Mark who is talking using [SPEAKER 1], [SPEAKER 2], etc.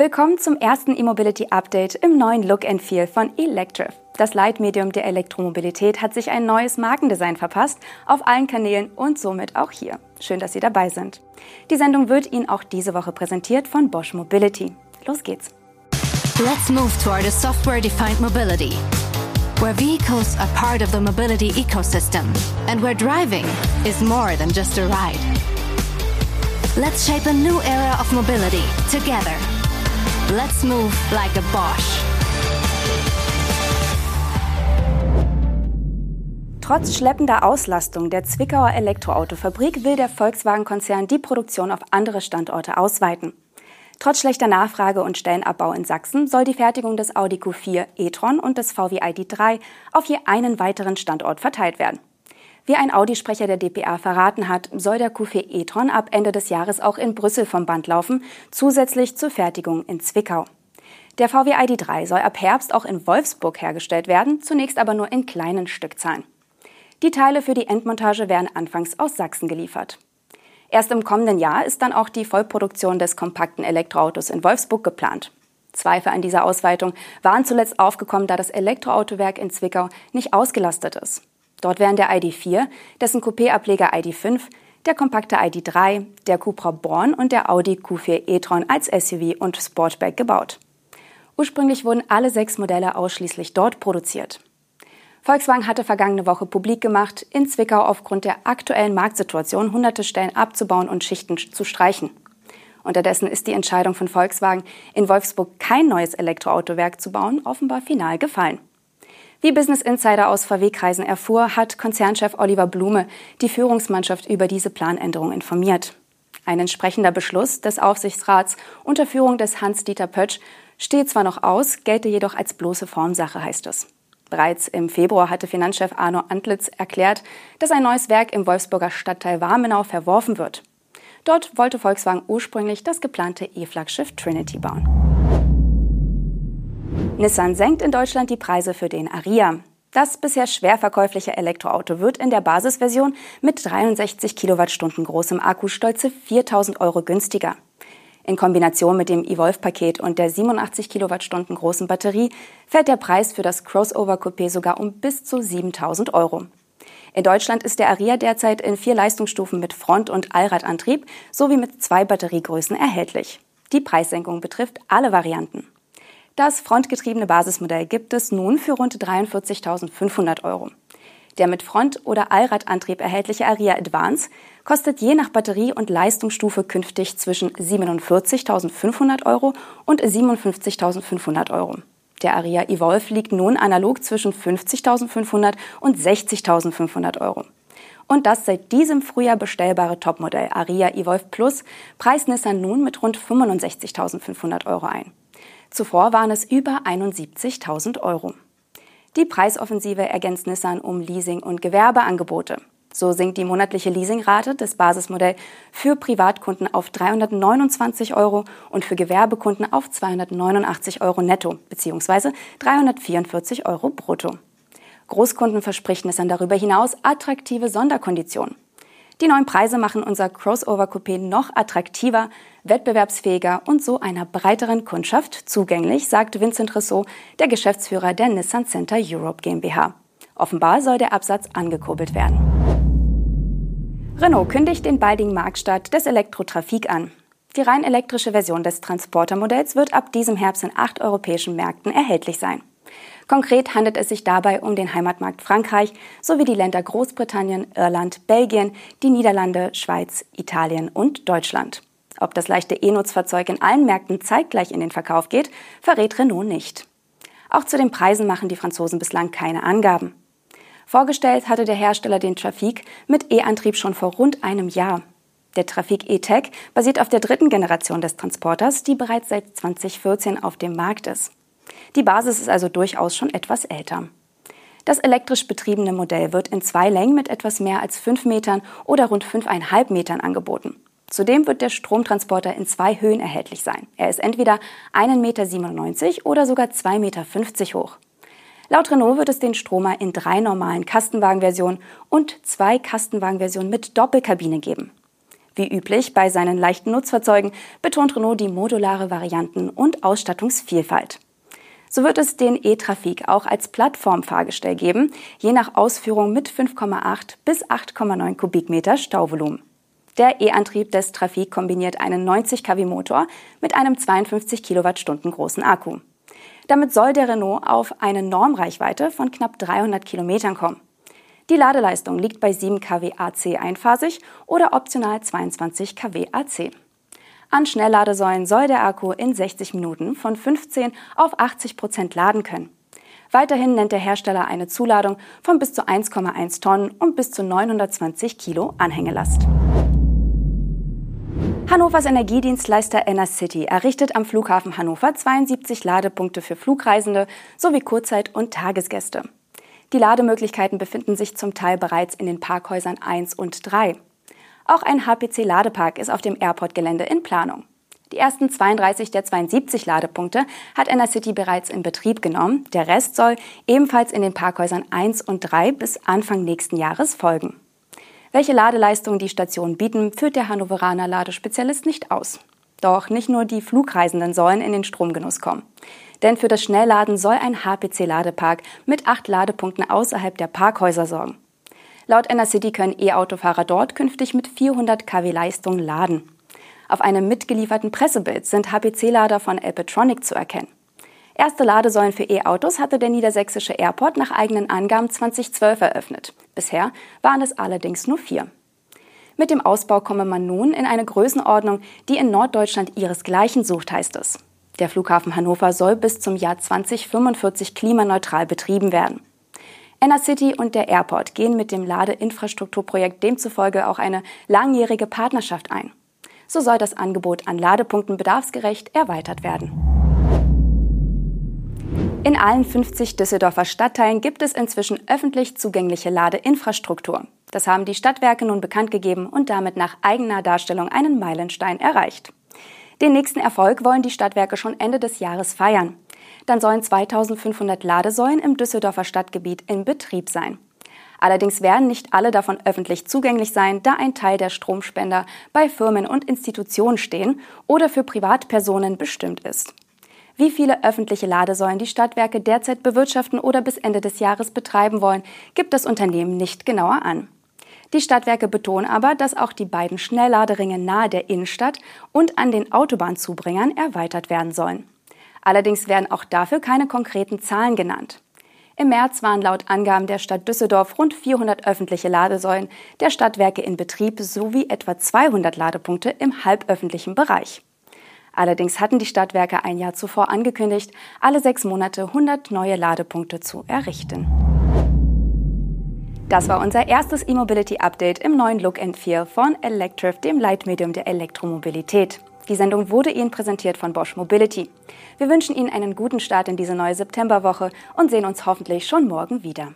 [SPEAKER 1] Willkommen zum ersten E-Mobility Update im neuen Look and Feel von Electrif. Das Leitmedium der Elektromobilität hat sich ein neues Markendesign verpasst, auf allen Kanälen und somit auch hier. Schön, dass Sie dabei sind. Die Sendung wird Ihnen auch diese Woche präsentiert von Bosch Mobility. Los geht's.
[SPEAKER 2] Let's move toward a software-defined mobility, where vehicles are part of the mobility ecosystem and where driving is more than just a ride. Let's shape a new era of mobility together. Let's move like a Bosch.
[SPEAKER 1] Trotz schleppender Auslastung der Zwickauer Elektroautofabrik will der Volkswagen-Konzern die Produktion auf andere Standorte ausweiten. Trotz schlechter Nachfrage und Stellenabbau in Sachsen soll die Fertigung des Audi Q4 e-tron und des VW ID3 auf je einen weiteren Standort verteilt werden. Wie ein Audi-Sprecher der DPA verraten hat, soll der Q4 e-tron ab Ende des Jahres auch in Brüssel vom Band laufen, zusätzlich zur Fertigung in Zwickau. Der VW ID3 soll ab Herbst auch in Wolfsburg hergestellt werden, zunächst aber nur in kleinen Stückzahlen. Die Teile für die Endmontage werden anfangs aus Sachsen geliefert. Erst im kommenden Jahr ist dann auch die Vollproduktion des kompakten Elektroautos in Wolfsburg geplant. Zweifel an dieser Ausweitung waren zuletzt aufgekommen, da das Elektroautowerk in Zwickau nicht ausgelastet ist. Dort wären der ID4, dessen Coupé-Ableger ID5, der kompakte ID3, der Cupra Born und der Audi Q4 e-tron als SUV und Sportback gebaut. Ursprünglich wurden alle sechs Modelle ausschließlich dort produziert. Volkswagen hatte vergangene Woche publik gemacht, in Zwickau aufgrund der aktuellen Marktsituation hunderte Stellen abzubauen und Schichten zu streichen. Unterdessen ist die Entscheidung von Volkswagen, in Wolfsburg kein neues Elektroautowerk zu bauen, offenbar final gefallen. Wie Business Insider aus VW-Kreisen erfuhr, hat Konzernchef Oliver Blume die Führungsmannschaft über diese Planänderung informiert. Ein entsprechender Beschluss des Aufsichtsrats unter Führung des Hans-Dieter Pötsch steht zwar noch aus, gelte jedoch als bloße Formsache, heißt es. Bereits im Februar hatte Finanzchef Arno Antlitz erklärt, dass ein neues Werk im Wolfsburger Stadtteil Warmenau verworfen wird. Dort wollte Volkswagen ursprünglich das geplante E-Flaggschiff Trinity bauen. Nissan senkt in Deutschland die Preise für den Aria. Das bisher schwer verkäufliche Elektroauto wird in der Basisversion mit 63 Kilowattstunden großem Akku stolze 4000 Euro günstiger. In Kombination mit dem Evolve-Paket und der 87 Kilowattstunden großen Batterie fällt der Preis für das Crossover Coupé sogar um bis zu 7000 Euro. In Deutschland ist der Aria derzeit in vier Leistungsstufen mit Front- und Allradantrieb sowie mit zwei Batteriegrößen erhältlich. Die Preissenkung betrifft alle Varianten. Das frontgetriebene Basismodell gibt es nun für rund 43.500 Euro. Der mit Front- oder Allradantrieb erhältliche Aria Advance kostet je nach Batterie und Leistungsstufe künftig zwischen 47.500 Euro und 57.500 Euro. Der Aria Evolve liegt nun analog zwischen 50.500 und 60.500 Euro. Und das seit diesem Frühjahr bestellbare Topmodell Aria Evolve Plus preist Nissan nun mit rund 65.500 Euro ein. Zuvor waren es über 71.000 Euro. Die Preisoffensive ergänzt Nissan um Leasing- und Gewerbeangebote. So sinkt die monatliche Leasingrate des Basismodells für Privatkunden auf 329 Euro und für Gewerbekunden auf 289 Euro netto bzw. 344 Euro brutto. Großkunden versprechen Nissan darüber hinaus attraktive Sonderkonditionen. Die neuen Preise machen unser Crossover Coupé noch attraktiver, wettbewerbsfähiger und so einer breiteren Kundschaft zugänglich, sagt Vincent Ressot, der Geschäftsführer der Nissan Center Europe GmbH. Offenbar soll der Absatz angekurbelt werden. Renault kündigt den baldigen Marktstart des Elektrotrafik an. Die rein elektrische Version des Transportermodells wird ab diesem Herbst in acht europäischen Märkten erhältlich sein. Konkret handelt es sich dabei um den Heimatmarkt Frankreich sowie die Länder Großbritannien, Irland, Belgien, die Niederlande, Schweiz, Italien und Deutschland. Ob das leichte E-Nutzfahrzeug in allen Märkten zeitgleich in den Verkauf geht, verrät Renault nicht. Auch zu den Preisen machen die Franzosen bislang keine Angaben. Vorgestellt hatte der Hersteller den Trafik mit E-Antrieb schon vor rund einem Jahr. Der Trafik E-Tech basiert auf der dritten Generation des Transporters, die bereits seit 2014 auf dem Markt ist. Die Basis ist also durchaus schon etwas älter. Das elektrisch betriebene Modell wird in zwei Längen mit etwas mehr als fünf Metern oder rund fünfeinhalb Metern angeboten. Zudem wird der Stromtransporter in zwei Höhen erhältlich sein. Er ist entweder 1,97 Meter oder sogar 2,50 Meter hoch. Laut Renault wird es den Stromer in drei normalen Kastenwagenversionen und zwei Kastenwagenversionen mit Doppelkabine geben. Wie üblich bei seinen leichten Nutzfahrzeugen betont Renault die modulare Varianten und Ausstattungsvielfalt. So wird es den E-Trafik auch als Plattformfahrgestell geben, je nach Ausführung mit 5,8 bis 8,9 Kubikmeter Stauvolumen. Der E-Antrieb des Trafik kombiniert einen 90 kW Motor mit einem 52 Kilowattstunden großen Akku. Damit soll der Renault auf eine Normreichweite von knapp 300 Kilometern kommen. Die Ladeleistung liegt bei 7 kW AC einphasig oder optional 22 kW AC. An Schnellladesäulen soll der Akku in 60 Minuten von 15 auf 80 Prozent laden können. Weiterhin nennt der Hersteller eine Zuladung von bis zu 1,1 Tonnen und bis zu 920 Kilo Anhängelast. Hannovers Energiedienstleister Enercity errichtet am Flughafen Hannover 72 Ladepunkte für Flugreisende sowie Kurzzeit- und Tagesgäste. Die Lademöglichkeiten befinden sich zum Teil bereits in den Parkhäusern 1 und 3. Auch ein HPC-Ladepark ist auf dem Airport-Gelände in Planung. Die ersten 32 der 72 Ladepunkte hat Enercity bereits in Betrieb genommen. Der Rest soll ebenfalls in den Parkhäusern 1 und 3 bis Anfang nächsten Jahres folgen. Welche Ladeleistung die Stationen bieten, führt der Hannoveraner Ladespezialist nicht aus. Doch nicht nur die Flugreisenden sollen in den Stromgenuss kommen. Denn für das Schnellladen soll ein HPC-Ladepark mit acht Ladepunkten außerhalb der Parkhäuser sorgen. Laut Enercity können E-Autofahrer dort künftig mit 400 kW Leistung laden. Auf einem mitgelieferten Pressebild sind HPC-Lader von Alpetronic zu erkennen. Erste Ladesäulen für E-Autos hatte der niedersächsische Airport nach eigenen Angaben 2012 eröffnet. Bisher waren es allerdings nur vier. Mit dem Ausbau komme man nun in eine Größenordnung, die in Norddeutschland ihresgleichen sucht, heißt es. Der Flughafen Hannover soll bis zum Jahr 2045 klimaneutral betrieben werden. City und der Airport gehen mit dem Ladeinfrastrukturprojekt demzufolge auch eine langjährige Partnerschaft ein. So soll das Angebot an Ladepunkten bedarfsgerecht erweitert werden. In allen 50 Düsseldorfer Stadtteilen gibt es inzwischen öffentlich zugängliche Ladeinfrastruktur. Das haben die Stadtwerke nun bekannt gegeben und damit nach eigener Darstellung einen Meilenstein erreicht. Den nächsten Erfolg wollen die Stadtwerke schon Ende des Jahres feiern. Dann sollen 2500 Ladesäulen im Düsseldorfer Stadtgebiet in Betrieb sein. Allerdings werden nicht alle davon öffentlich zugänglich sein, da ein Teil der Stromspender bei Firmen und Institutionen stehen oder für Privatpersonen bestimmt ist. Wie viele öffentliche Ladesäulen die Stadtwerke derzeit bewirtschaften oder bis Ende des Jahres betreiben wollen, gibt das Unternehmen nicht genauer an. Die Stadtwerke betonen aber, dass auch die beiden Schnellladeringe nahe der Innenstadt und an den Autobahnzubringern erweitert werden sollen. Allerdings werden auch dafür keine konkreten Zahlen genannt. Im März waren laut Angaben der Stadt Düsseldorf rund 400 öffentliche Ladesäulen der Stadtwerke in Betrieb sowie etwa 200 Ladepunkte im halböffentlichen Bereich. Allerdings hatten die Stadtwerke ein Jahr zuvor angekündigt, alle sechs Monate 100 neue Ladepunkte zu errichten. Das war unser erstes E-Mobility-Update im neuen Look and Feel von Electriv, dem Leitmedium der Elektromobilität. Die Sendung wurde Ihnen präsentiert von Bosch Mobility. Wir wünschen Ihnen einen guten Start in diese neue Septemberwoche und sehen uns hoffentlich schon morgen wieder.